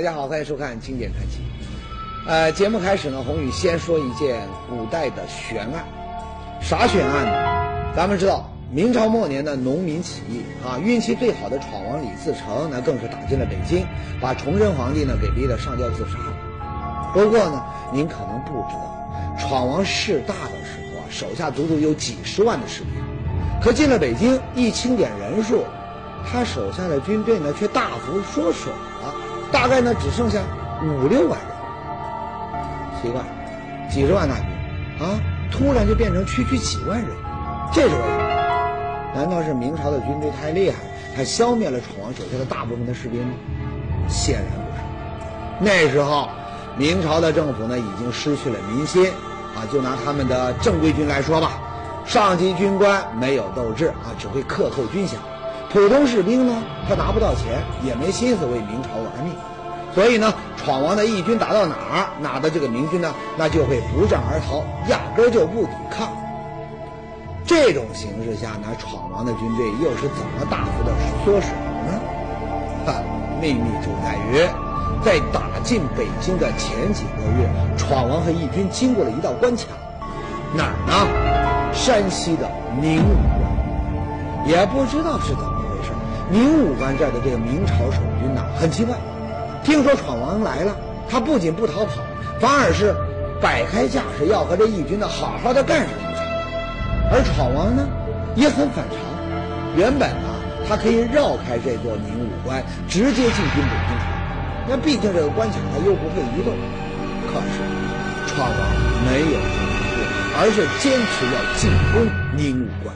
大家好，欢迎收看《经典传奇》。呃，节目开始呢，宏宇先说一件古代的悬案。啥悬案呢？咱们知道，明朝末年的农民起义啊，运气最好的闯王李自成，那更是打进了北京，把崇祯皇帝呢给逼得上吊自杀了。不过呢，您可能不知道，闯王势大的时候啊，手下足足有几十万的士兵，可进了北京，一清点人数，他手下的军队呢却大幅缩水。大概呢只剩下五六万人，奇怪，几十万大军啊，突然就变成区区几万人，这是为什么？难道是明朝的军队太厉害，还消灭了闯王手下的大部分的士兵吗？显然不是。那时候，明朝的政府呢已经失去了民心啊。就拿他们的正规军来说吧，上级军官没有斗志啊，只会克扣军饷。普通士兵呢，他拿不到钱，也没心思为明朝玩命，所以呢，闯王的义军打到哪儿，哪的这个明军呢，那就会不战而逃，压根就不抵抗。这种形势下呢，闯王的军队又是怎么大幅的缩水呢？哈，秘密就在于，在打进北京的前几个月，闯王和义军经过了一道关卡，哪儿呢？山西的宁武关，也不知道是怎么。宁武关这儿的这个明朝守军呐，很奇怪，听说闯王来了，他不仅不逃跑，反而是摆开架势要和这义军呢好好的干上一场。而闯王呢，也很反常，原本啊，他可以绕开这座宁武关，直接进军北京城，那毕竟这个关卡他又不会移动。可是闯王没有这么做，而是坚持要进攻宁武关。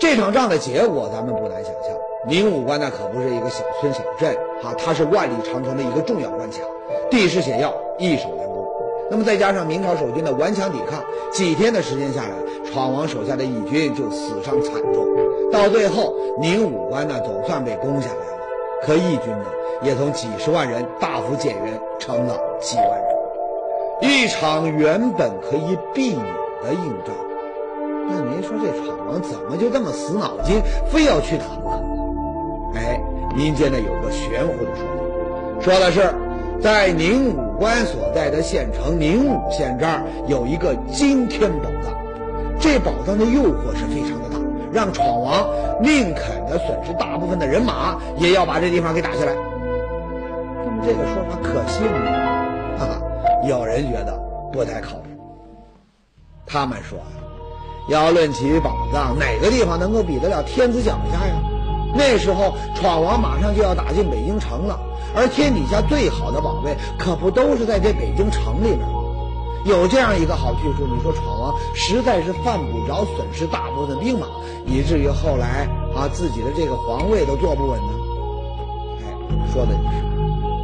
这场仗的结果，咱们不难想象。宁武关那可不是一个小村小镇啊，它是万里长城的一个重要关卡，地势险要，易守难攻。那么再加上明朝守军的顽强抵抗，几天的时间下来，闯王手下的义军就死伤惨重。到最后，宁武关呢总算被攻下来了，可义军呢也从几十万人大幅减员成了几万人。一场原本可以避免的硬仗，那您说这闯王怎么就这么死脑筋，非要去打不可？哎，民间呢有个玄乎的说法，说的是，在宁武关所在的县城宁武县这儿有一个惊天宝藏，这宝藏的诱惑是非常的大，让闯王宁肯的损失大部分的人马，也要把这地方给打下来。这个说法可信吗？啊，有人觉得不太靠谱。他们说，要论起宝藏，哪个地方能够比得了天子脚下呀？那时候，闯王马上就要打进北京城了，而天底下最好的宝贝可不都是在这北京城里面吗？有这样一个好去处，你说闯王实在是犯不着损失大部分兵马，以至于后来啊自己的这个皇位都坐不稳呢？哎，说的也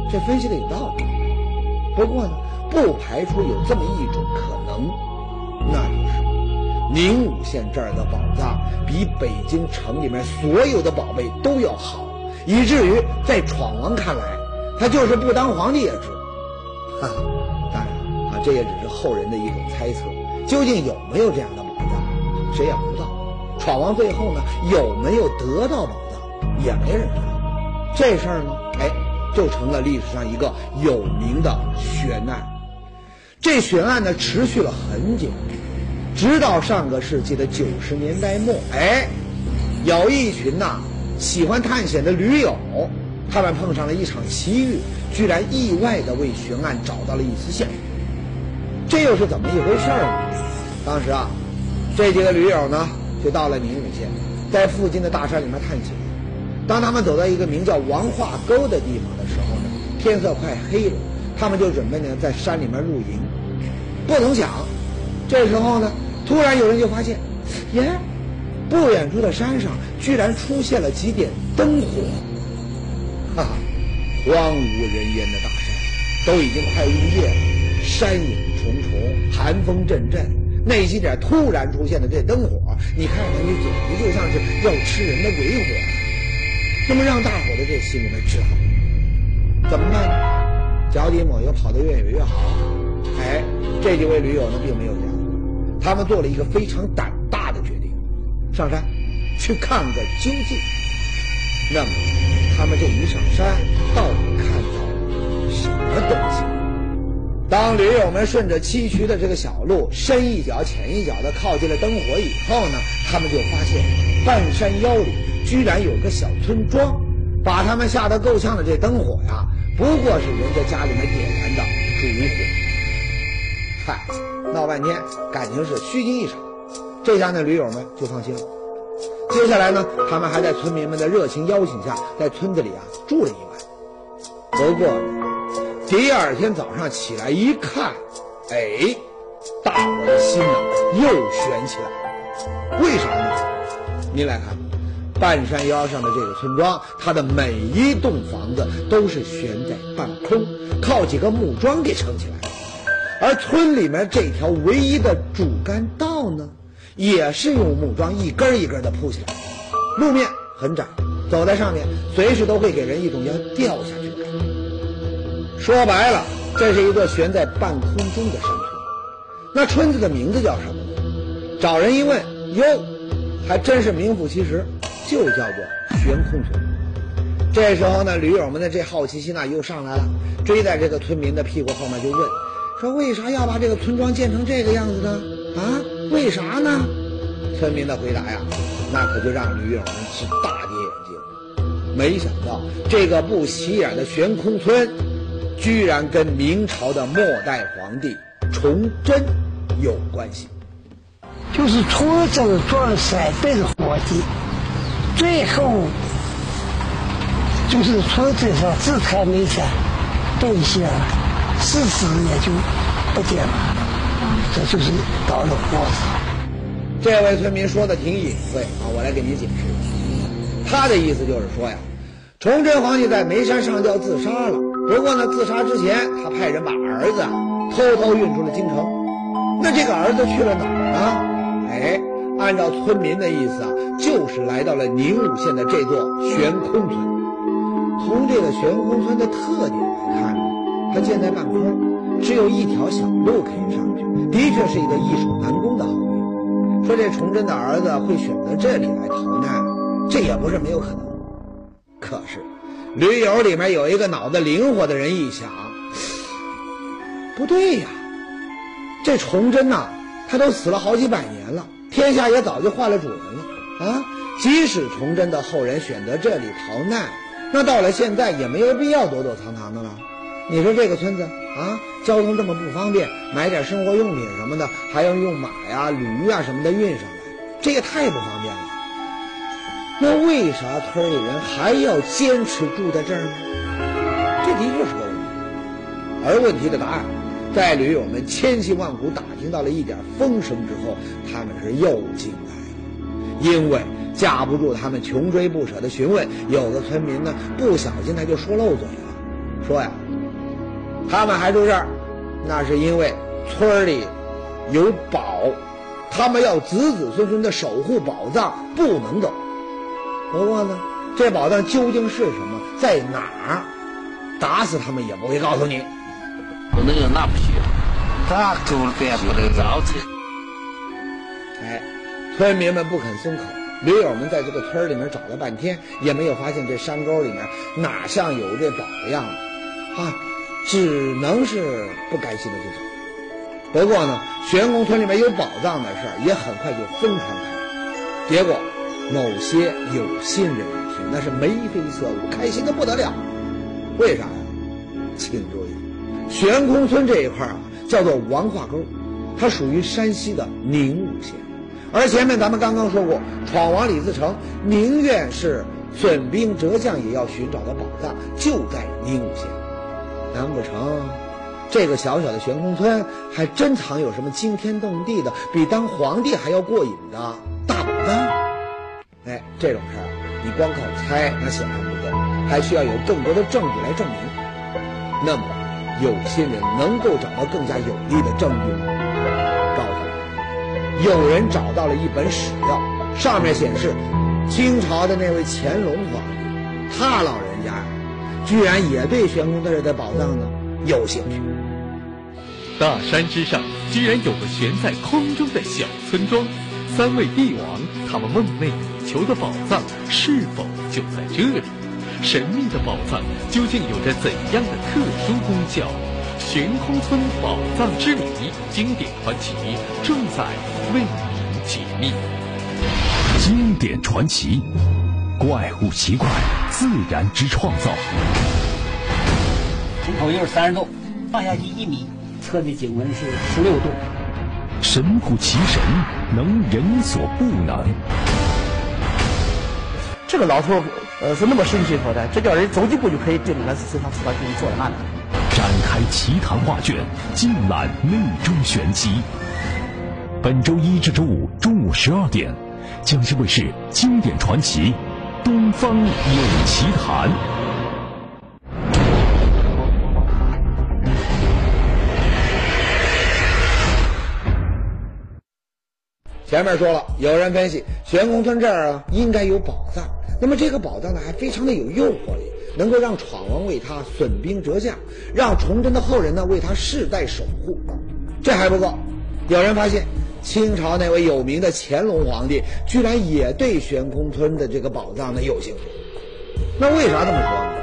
是，这分析的有道理。不过呢，不排除有这么一种可能，那就。宁武县这儿的宝藏比北京城里面所有的宝贝都要好，以至于在闯王看来，他就是不当皇帝也值。哈哈，当然啊，这也只是后人的一种猜测。究竟有没有这样的宝藏，谁也不知道。闯王最后呢，有没有得到宝藏，也没人知道。这事儿呢，哎，就成了历史上一个有名的悬案。这悬案呢，持续了很久。直到上个世纪的九十年代末，哎，有一群呐喜欢探险的驴友，他们碰上了一场奇遇，居然意外的为悬案找到了一丝线索。这又是怎么一回事呢？当时啊，这几个驴友呢就到了宁武县，在附近的大山里面探险。当他们走到一个名叫王化沟的地方的时候呢，天色快黑了，他们就准备呢在山里面露营。不曾想，这时候呢。突然有人就发现，耶，不远处的山上居然出现了几点灯火，哈哈，荒无人烟的大山，都已经快入夜了，山影重重，寒风阵阵，那几点突然出现的这灯火，你看看，你简直就像是要吃人的鬼火，那么让大伙的这心里面只好怎么办呢？脚底抹油，跑得越远越好。哎，这几位驴友呢，并没有。他们做了一个非常胆大的决定，上山去看个究竟。那么，他们这一上山，到底看到了什么东西当驴友们顺着崎岖的这个小路，深一脚浅一脚的靠近了灯火以后呢，他们就发现半山腰里居然有个小村庄。把他们吓得够呛的这灯火呀，不过是人家家里面点燃的烛火。嗨，闹半天感情是虚惊一场，这下那驴友们就放心了。接下来呢，他们还在村民们的热情邀请下，在村子里啊住了一晚。不过，第二天早上起来一看，哎，大伙的心呐又悬起来了。为啥呢？您来看。半山腰上的这个村庄，它的每一栋房子都是悬在半空，靠几个木桩给撑起来的。而村里面这条唯一的主干道呢，也是用木桩一根一根的铺起来，路面很窄，走在上面随时都会给人一种要掉下去的感觉。说白了，这是一座悬在半空中的山村。那村子的名字叫什么呢？找人一问，哟，还真是名副其实。就叫做悬空村。这时候呢，驴友们的这好奇心呢又上来了，追在这个村民的屁股后面就问：“说为啥要把这个村庄建成这个样子呢？啊，为啥呢？”村民的回答呀，那可就让驴友们是大跌眼镜。没想到这个不起眼的悬空村，居然跟明朝的末代皇帝崇祯有关系。就是崇祯装三代的皇帝。最后，就是村子上自产煤产东西啊，事实也就不见了。这就是到了末子。这位村民说的挺隐晦啊，我来给您解释。他的意思就是说呀，崇祯皇帝在眉山上吊自杀了。不过呢，自杀之前他派人把儿子偷偷运出了京城。那这个儿子去了哪儿呢？哎。按照村民的意思啊，就是来到了宁武县的这座悬空村。从这个悬空村的特点来看，它建在半空，只有一条小路可以上去，的确是一个易守难攻的好地说这崇祯的儿子会选择这里来逃难，这也不是没有可能。可是，驴友里面有一个脑子灵活的人一想，不对呀，这崇祯呐，他都死了好几百年了。天下也早就换了主人了啊！即使崇祯的后人选择这里逃难，那到了现在也没有必要躲躲藏藏的了。你说这个村子啊，交通这么不方便，买点生活用品什么的还要用马呀、驴呀什么的运上来，这也太不方便了。那为啥村里人还要坚持住在这儿呢？这的确是个问题，而问题的答案。在驴友们千辛万苦打听到了一点风声之后，他们是又惊来了，因为架不住他们穷追不舍的询问，有的村民呢不小心他就说漏嘴了，说呀，他们还住这儿，那是因为村里有宝，他们要子子孙孙的守护宝藏，不能走。不过呢，这宝藏究竟是什么，在哪儿，打死他们也不会告诉你。不能有那不行，咋走别不能早晨。哎，村民们不肯松口，驴友们在这个村里面找了半天，也没有发现这山沟里面哪像有这宝的样子，啊，只能是不甘心的就走。不过呢，悬空村里面有宝藏的事儿也很快就疯传开，结果某些有心人一听，那是眉飞色舞，开心的不得了。为啥呀？请注意。悬空村这一块啊，叫做王化沟，它属于山西的宁武县。而前面咱们刚刚说过，闯王李自成宁愿是损兵折将也要寻找的宝藏，就在宁武县。难不成这个小小的悬空村还真藏有什么惊天动地的、比当皇帝还要过瘾的大宝藏？哎，这种事儿你光靠猜那显然不够，还需要有更多的证据来证明。那么。有心人能够找到更加有力的证据吗？告诉你，有人找到了一本史料，上面显示，清朝的那位乾隆皇帝，他老人，居然也对悬空寺的宝藏呢有兴趣。大山之上居然有个悬在空中的小村庄，三位帝王他们梦寐以求的宝藏是否就在这里？神秘的宝藏究竟有着怎样的特殊功效？悬空村宝藏之谜经典传奇正在为您解密。经典传奇，怪物奇怪，自然之创造。从口又是三十度，放下去一米，测的颈温是十六度。神乎其神，能人所不能。这个老头，呃，是那么神奇所在，这叫人走几步就可以定那是身上知道给你做的案子。展开奇谈画卷，尽览内中玄机。本周一至周五中午十二点，江西卫视《经典传奇》，东方有奇谈。前面说了，有人分析悬空村这儿啊应该有宝藏，那么这个宝藏呢还非常的有诱惑力，能够让闯王为他损兵折将，让崇祯的后人呢为他世代守护。这还不够，有人发现清朝那位有名的乾隆皇帝居然也对悬空村的这个宝藏呢有兴趣。那为啥这么说呢？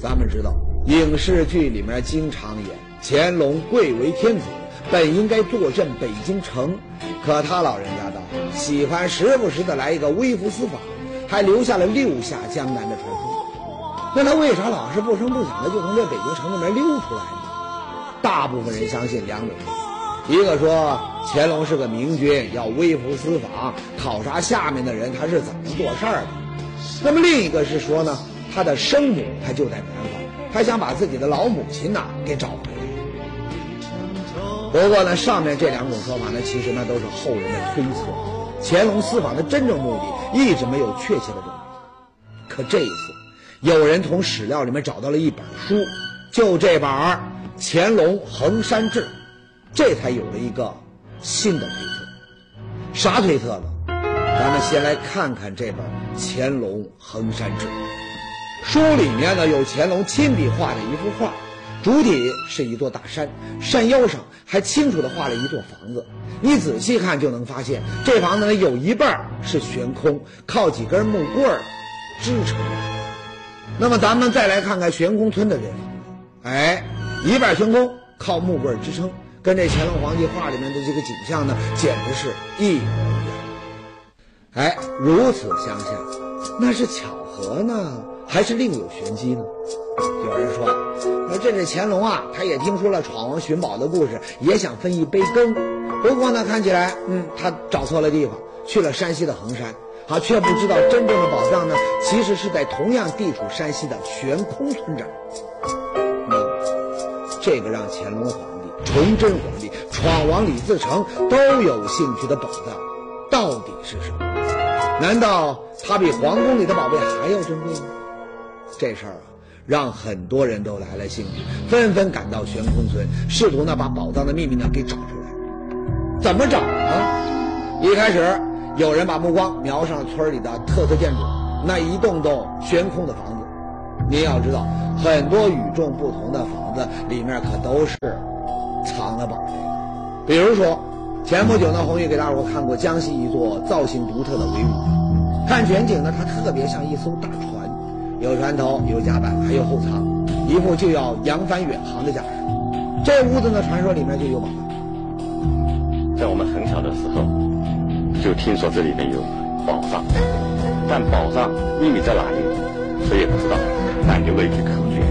咱们知道影视剧里面经常演乾隆贵为天子。本应该坐镇北京城，可他老人家倒喜欢时不时的来一个微服私访，还留下了六下江南的传说。那他为啥老是不声不响的就从这北京城里面溜出来呢？大部分人相信两种，一个说乾隆是个明君，要微服私访，考察下面的人他是怎么做事儿的；那么另一个是说呢，他的生母他就在南方，他想把自己的老母亲呐给找回来。不过呢，上面这两种说法呢，其实那都是后人的推测。乾隆私访的真正目的一直没有确切的证明。可这一次，有人从史料里面找到了一本书，就这本《乾隆衡山志》，这才有了一个新的推测。啥推测呢？咱们先来看看这本《乾隆衡山志》。书里面呢有乾隆亲笔画的一幅画。主体是一座大山，山腰上还清楚地画了一座房子。你仔细看就能发现，这房子呢有一半是悬空，靠几根木棍支撑着。那么咱们再来看看悬空村的这房子，哎，一半悬空，靠木棍支撑，跟这乾隆皇帝画里面的这个景象呢，简直是一模一样。哎，如此相像，那是巧合呢，还是另有玄机呢？有人说，那这是乾隆啊，他也听说了闯王寻宝的故事，也想分一杯羹。不过呢，看起来，嗯，他找错了地方，去了山西的衡山，啊，却不知道真正的宝藏呢，其实是在同样地处山西的悬空村这儿。嗯，这个让乾隆皇、崇祯皇帝、闯王李自成都有兴趣的宝藏，到底是什么？难道它比皇宫里的宝贝还要珍贵吗？这事儿啊。让很多人都来了兴趣，纷纷赶到悬空村，试图呢把宝藏的秘密呢给找出来。怎么找呢？一开始有人把目光瞄上了村里的特色建筑，那一栋栋悬空的房子。您要知道，很多与众不同的房子里面可都是藏了宝。比如说，前不久呢，红玉给大伙看过江西一座造型独特的维吾，看全景呢，它特别像一艘大船。有船头，有甲板，还有后舱，一副就要扬帆远航的架势。这屋子呢，传说里面就有宝藏。在我们很小的时候，就听说这里面有宝藏，但宝藏秘密在哪里，谁也不知道。但留了一句口诀，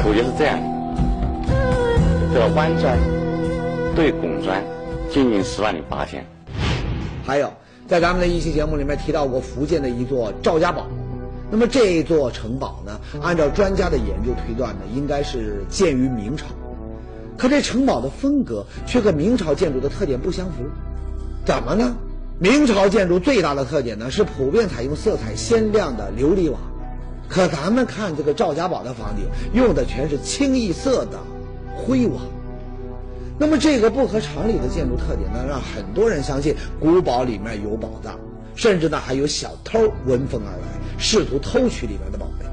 口诀是这样：得弯砖对拱砖，金银十万两八千。还有，在咱们的一期节目里面提到过福建的一座赵家堡。那么这座城堡呢？按照专家的研究推断呢，应该是建于明朝。可这城堡的风格却和明朝建筑的特点不相符，怎么呢？明朝建筑最大的特点呢是普遍采用色彩鲜亮的琉璃瓦，可咱们看这个赵家堡的房顶用的全是清一色的辉煌。那么这个不合常理的建筑特点呢，让很多人相信古堡里面有宝藏，甚至呢还有小偷闻风而来。试图偷取里面的宝贝，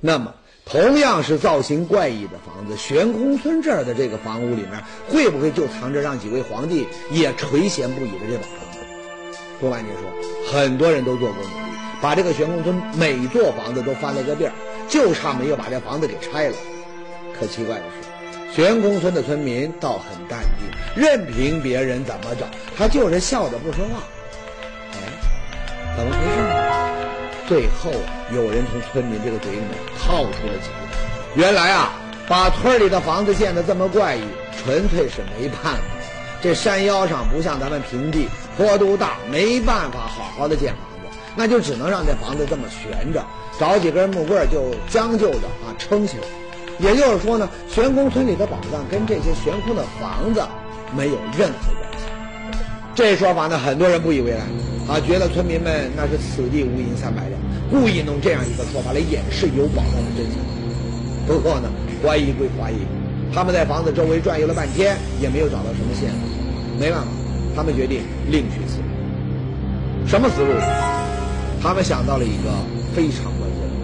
那么同样是造型怪异的房子，悬空村这儿的这个房屋里面，会不会就藏着让几位皇帝也垂涎不已的这宝藏？不瞒您说，很多人都做过努力，把这个悬空村每座房子都翻了个遍，就差没有把这房子给拆了。可奇怪的是，悬空村的村民倒很淡定，任凭别人怎么整，他就是笑着不说话。哎，怎么回事呢？最后有人从村民这个嘴里面套出了几句：原来啊，把村里的房子建得这么怪异，纯粹是没办法。这山腰上不像咱们平地，坡度大，没办法好好的建房子，那就只能让这房子这么悬着，找几根木棍就将就着啊撑起来。也就是说呢，悬空村里的宝藏跟这些悬空的房子没有任何关系。这说法呢，很多人不以为然啊，觉得村民们那是此地无银三百两，故意弄这样一个说法来掩饰有宝藏的真相。不过呢，怀疑归怀疑，他们在房子周围转悠了半天，也没有找到什么线索。没办法，他们决定另取思路。什么思路？他们想到了一个非常关键的，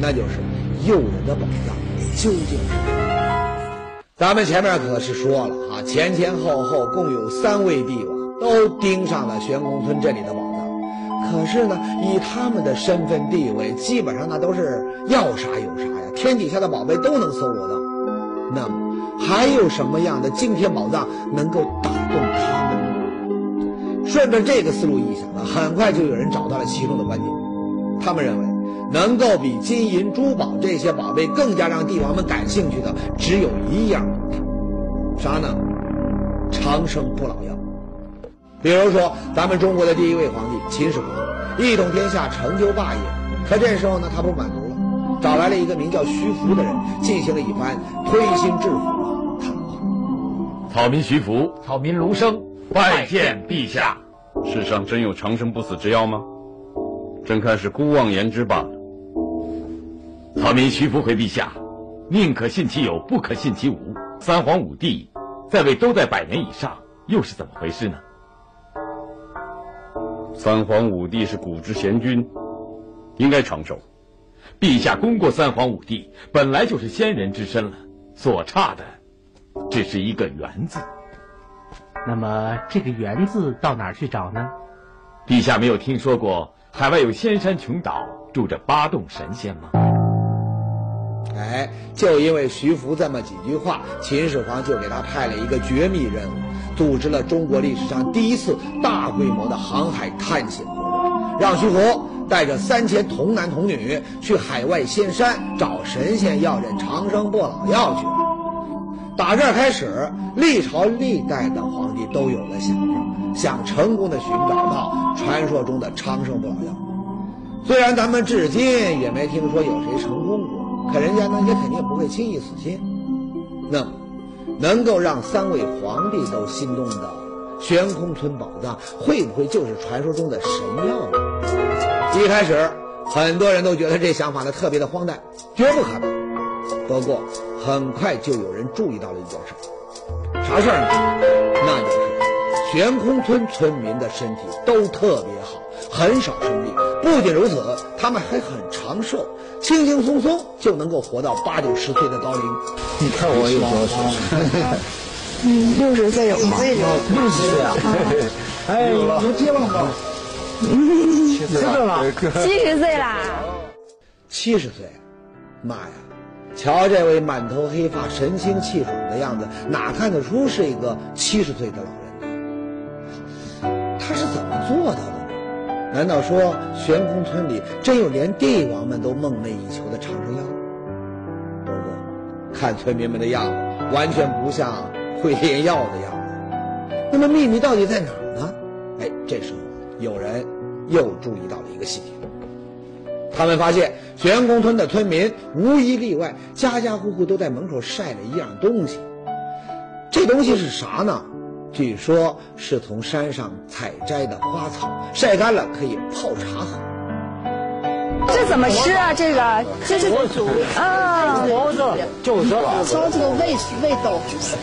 那就是诱人的宝藏究竟是什么？咱们前面可是说了啊，前前后后共有三位帝王都盯上了悬空村这里的宝藏，可是呢，以他们的身份地位，基本上那都是要啥有啥呀，天底下的宝贝都能搜罗到。那么。还有什么样的惊天宝藏能够打动他们？顺着这个思路一想呢，很快就有人找到了其中的关键。他们认为，能够比金银珠宝这些宝贝更加让帝王们感兴趣的，只有一样东西，啥呢？长生不老药。比如说，咱们中国的第一位皇帝秦始皇，一统天下，成就霸业。可这时候呢，他不满足了，找来了一个名叫徐福的人，进行了一番推心置腹的谈话。草民徐福，草民卢生，拜见陛下。世上真有长生不死之药吗？朕看是孤妄言之罢了。草民徐福回陛下，宁可信其有，不可信其无。三皇五帝在位都在百年以上，又是怎么回事呢？三皇五帝是古之贤君，应该长寿。陛下功过三皇五帝，本来就是先人之身了，所差的。只是一个“缘”字，那么这个“缘”字到哪儿去找呢？陛下没有听说过海外有仙山琼岛住着八洞神仙吗？哎，就因为徐福这么几句话，秦始皇就给他派了一个绝密任务，组织了中国历史上第一次大规模的航海探险活动，让徐福带着三千童男童女去海外仙山找神仙要这长生不老药去。打这儿开始，历朝历代的皇帝都有了想法，想成功的寻找到传说中的长生不老药。虽然咱们至今也没听说有谁成功过，可人家呢也肯定不会轻易死心。那么，能够让三位皇帝都心动的悬空村宝藏，会不会就是传说中的神药呢？一开始，很多人都觉得这想法呢特别的荒诞，绝不可能。不过，很快就有人注意到了一件事，啥事儿呢？那就是悬空村村民的身体都特别好，很少生病。不仅如此，他们还很长寿，轻轻松松就能够活到八九十岁的高龄。你看我有多少？嗯，六十岁有吗？六十岁啊！哎，有希望吗？七十岁了，七十岁啦！七十岁，妈呀！瞧这位满头黑发、神清气爽的样子，哪看得出是一个七十岁的老人？难道说悬空村里真有连帝王们都梦寐以求的长生药？不过，看村民们的样子，完全不像会炼药的样子。那么秘密到底在哪儿呢？哎，这时候有人又注意到了一个细节。他们发现悬空村的村民无一例外，家家户户都在门口晒了一样东西。这东西是啥呢？据说是从山上采摘的花草，晒干了可以泡茶喝。这怎么吃啊？这个这是啊，活着就是烧这个味味道。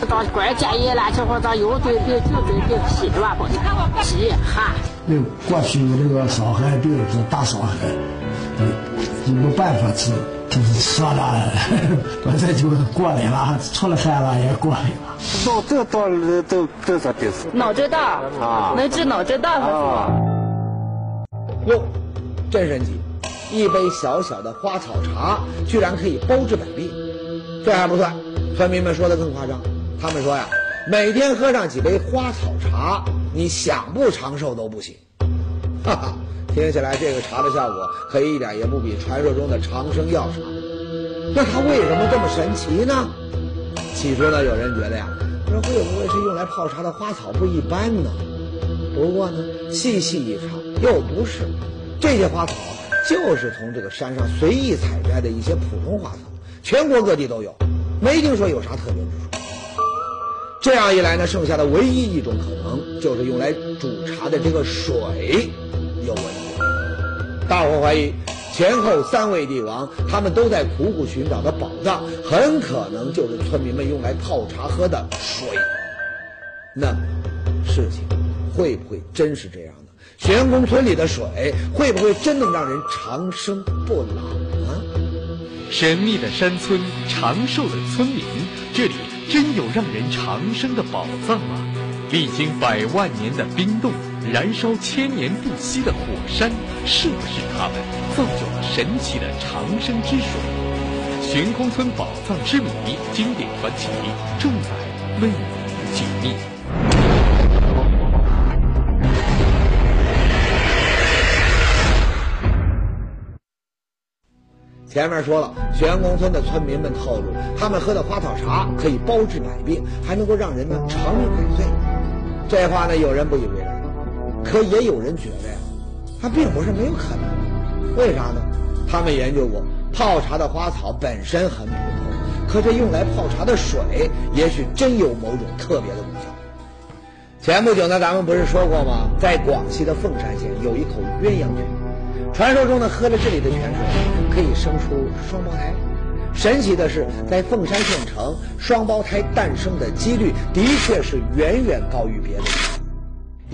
到关键一乱七八糟，又对对就对对皮吧不皮哈。那过去那个伤寒病是大伤害。没办法吃，就是吃了，反正就过来了，出了汗了也过来了。脑这道都都是病死。脑震荡啊，能治脑震荡啊。哟，真神奇！一杯小小的花草茶，居然可以包治百病。这还不算，村民们说的更夸张，他们说呀，每天喝上几杯花草茶，你想不长寿都不行。哈哈，听起来这个茶的效果可一点也不比传说中的长生药差。那它为什么这么神奇呢？起初呢，有人觉得呀，说会不会是用来泡茶的花草不一般呢？不过呢，细细一查，又不是，这些花草就是从这个山上随意采摘的一些普通花草，全国各地都有，没听说有啥特别之处。这样一来呢，剩下的唯一一种可能就是用来煮茶的这个水有问题。大伙怀疑前后三位帝王他们都在苦苦寻找的宝藏，很可能就是村民们用来泡茶喝的水。那么，事情。会不会真是这样的？玄宫村里的水会不会真能让人长生不老呢？神秘的山村，长寿的村民，这里真有让人长生的宝藏吗？历经百万年的冰冻，燃烧千年不息的火山，是不是他们造就了神奇的长生之水？悬空村宝藏之谜，经典传奇正在为你解密。前面说了，悬空村的村民们透露，他们喝的花草茶可以包治百病，还能够让人呢长命百岁。这话呢，有人不以为然，可也有人觉得呀，它并不是没有可能。为啥呢？他们研究过，泡茶的花草本身很普通，可这用来泡茶的水，也许真有某种特别的功效。前不久呢，咱们不是说过吗？在广西的凤山县有一口鸳鸯泉。传说中呢，喝了这里的泉水可以生出双胞胎。神奇的是，在凤山县城，双胞胎诞生的几率的确是远远高于别的。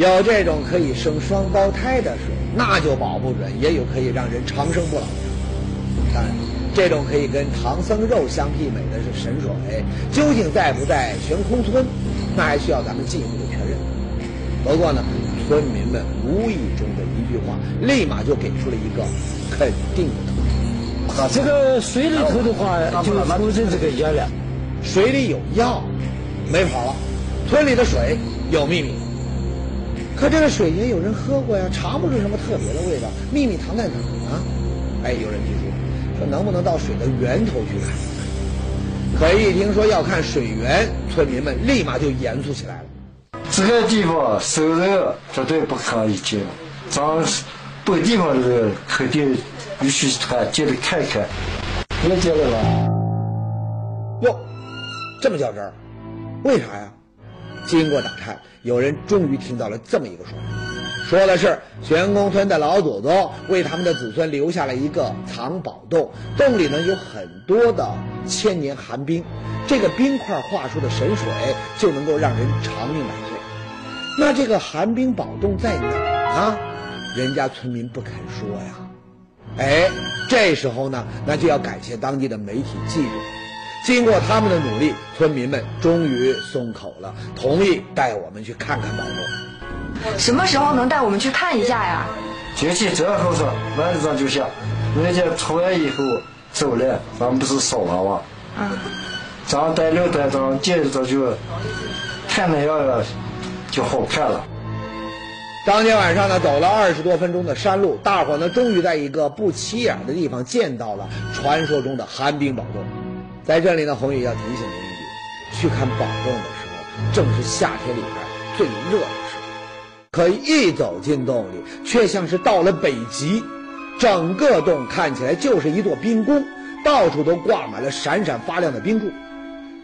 有这种可以生双胞胎的水，那就保不准也有可以让人长生不老的。当然，这种可以跟唐僧肉相媲美的是神水，究竟在不在悬空村，那还需要咱们进一步的确认。不过呢。村民们无意中的一句话，立马就给出了一个肯定的答案。这个水里头的话，就出现这个药了。水里有药，没跑了。村里的水有秘密，可这个水也有人喝过呀，尝不出什么特别的味道。秘密藏在哪儿呢？哎，有人提出说，能不能到水的源头去看？可一听说要看水源，村民们立马就严肃起来了。这个地方收人绝对不可以进，咱本地方的人肯定必须他进来看看，别进来了。哟，这么较真儿，为啥呀？经过打探，有人终于听到了这么一个说法，说的是玄公村的老祖宗为他们的子孙留下了一个藏宝洞，洞里呢有很多的千年寒冰，这个冰块化出的神水就能够让人长命百岁。那这个寒冰宝洞在哪儿呢？人家村民不肯说呀。哎，这时候呢，那就要感谢当地的媒体记者。经过他们的努力，村民们终于松口了，同意带我们去看看宝洞。什么时候能带我们去看一下呀？天气这后说，晚上就下。人家出来以后走了，咱们不是少娃娃。嗯。咱带六带咱接着就看那样。就好看了。当天晚上呢，走了二十多分钟的山路，大伙呢终于在一个不起眼的地方见到了传说中的寒冰宝洞。在这里呢，红宇要提醒您一句：去看宝洞的时候，正是夏天里边最热的时候。可一走进洞里，却像是到了北极，整个洞看起来就是一座冰宫，到处都挂满了闪闪发亮的冰柱。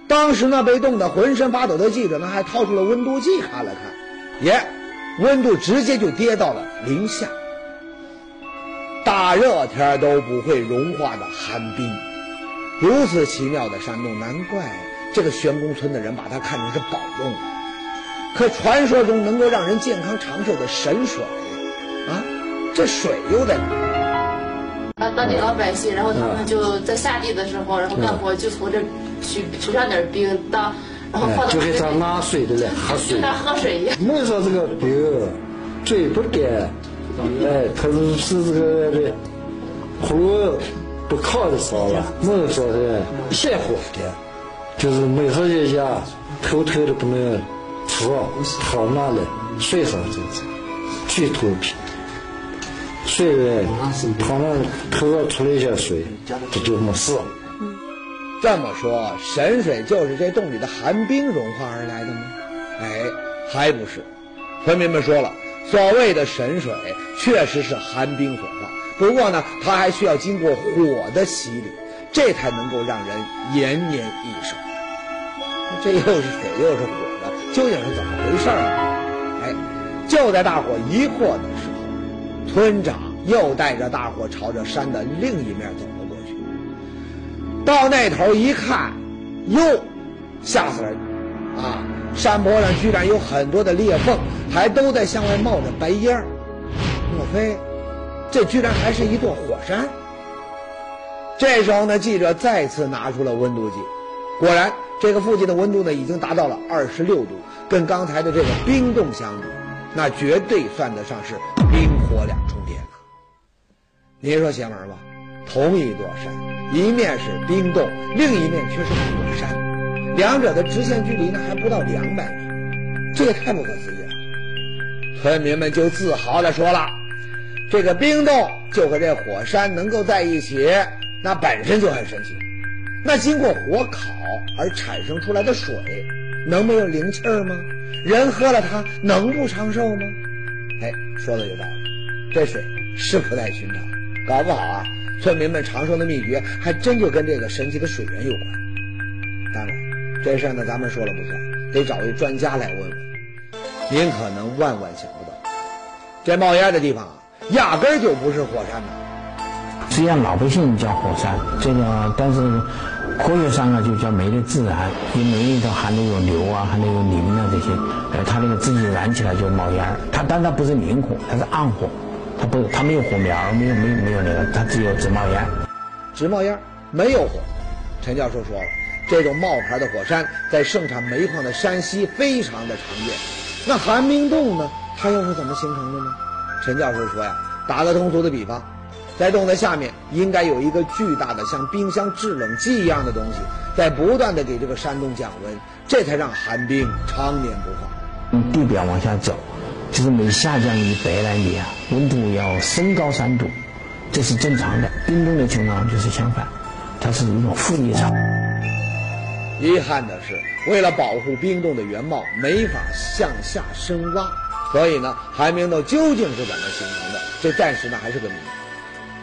当时呢，被冻得浑身发抖的记者呢，还掏出了温度计看了看，耶，温度直接就跌到了零下。大热天都不会融化的寒冰，如此奇妙的山洞，难怪这个玄公村的人把它看成是宝洞。可传说中能够让人健康长寿的神水，啊，这水又在哪？啊，当地老百姓，然后他们就在下地的时候，然后干活就从这。取取上点冰当，然后放到就给他拿水的嘞，喝水。就当喝水一样。没说这个冰嘴不干，哎，他是是这个的喉咙不靠的烧了，没说是泻火的，就是每喝一下，偷偷的不能出，跑那里睡好这样子，去脱皮。睡跑那头上出了一下水，这就没事。这么说，神水就是这洞里的寒冰融化而来的吗？哎，还不是。村民们说了，所谓的神水确实是寒冰所化，不过呢，它还需要经过火的洗礼，这才能够让人延年益寿。这又是水又是火的，究竟是怎么回事儿？哎，就在大伙疑惑的时候，村长又带着大伙朝着山的另一面走了过去。到那头一看，哟，吓死人！啊，山坡上居然有很多的裂缝，还都在向外冒着白烟儿。莫非，这居然还是一座火山？这时候呢，记者再次拿出了温度计，果然。这个附近的温度呢，已经达到了二十六度，跟刚才的这个冰洞相比，那绝对算得上是冰火两重天了。您说邪门吧？同一座山，一面是冰洞，另一面却是火山，两者的直线距离呢还不到两百米，这也太不可思议了。村民们就自豪地说了：“这个冰洞就和这火山能够在一起，那本身就很神奇。”那经过火烤而产生出来的水，能没有灵气儿吗？人喝了它能不长寿吗？哎，说的有道理，这水是不太寻常，搞不好啊，村民们长寿的秘诀还真就跟这个神奇的水源有关。当然，这事儿呢，咱们说了不算，得找位专家来问问。您可能万万想不到，这冒烟的地方，压根儿就不是火山呐。虽然老百姓叫火山，这个但是。科学上啊，就叫煤的自燃，因为煤里头含的有硫啊，含的有磷啊这些，呃，它那个自己燃起来就冒烟儿。它但它不是明火，它是暗火，它不它没有火苗，没有没有没有那个，它只有直冒烟。直冒烟，没有火。陈教授说了，这种冒牌的火山在盛产煤矿的山西非常的常见。那寒冰洞呢？它又是怎么形成的呢？陈教授说呀，打个通俗的比方。在洞的下面应该有一个巨大的像冰箱制冷剂一样的东西，在不断的给这个山洞降温，这才让寒冰常年不化。从地表往下走，就是每下降一百来米啊，温度要升高三度，这是正常的。冰冻的情况就是相反，它是一种负逆潮。遗憾的是，为了保护冰洞的原貌，没法向下深挖，所以呢，寒冰洞究竟是怎么形成的，这暂时呢还是个谜。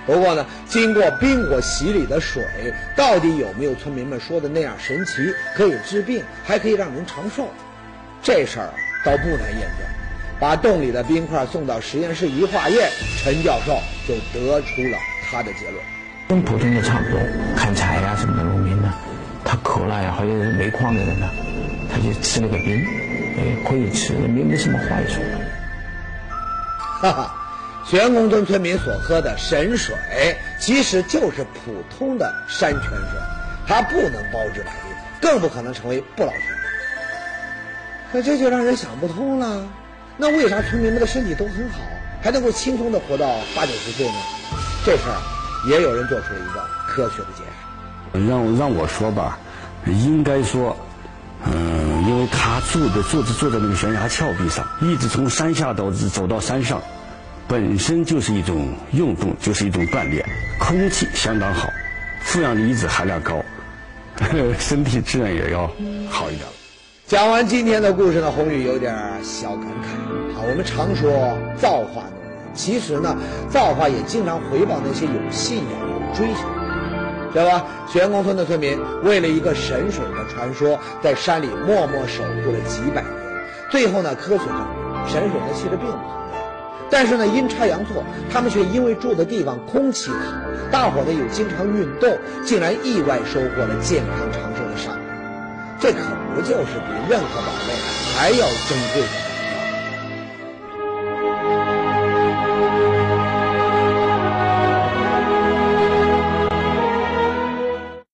不过呢，经过冰火洗礼的水，到底有没有村民们说的那样神奇，可以治病，还可以让人长寿？这事儿倒不难验证。把洞里的冰块送到实验室一化验，陈教授就得出了他的结论。跟普通的差不多，砍柴呀什么的农民呢，他渴了呀，或者是煤矿的人呢，他就吃那个冰，哎，可以吃，没没什么坏处。哈哈。玄公村村民所喝的神水，其实就是普通的山泉水，它不能包治百病，更不可能成为不老泉。可这就让人想不通了，那为啥村民们的身体都很好，还能够轻松的活到八九十岁呢？这事儿也有人做出了一个科学的解释。让让我说吧，应该说，嗯，因为他坐的坐着坐在那个悬崖峭壁上，一直从山下到走到山上。本身就是一种运动，就是一种锻炼，空气相当好，负氧离子含量高，身体自然也要好一点。讲完今天的故事呢，宏宇有点小感慨啊。我们常说造化弄人，其实呢，造化也经常回报那些有信仰、有追求的，对吧？玄公村的村民为了一个神水的传说，在山里默默守护了几百年，最后呢，科学证明神水呢其实并不好。但是呢，阴差阳错，他们却因为住的地方空气好，大伙呢又经常运动，竟然意外收获了健康长寿的善果。这可不就是比任何宝贝还要珍贵的？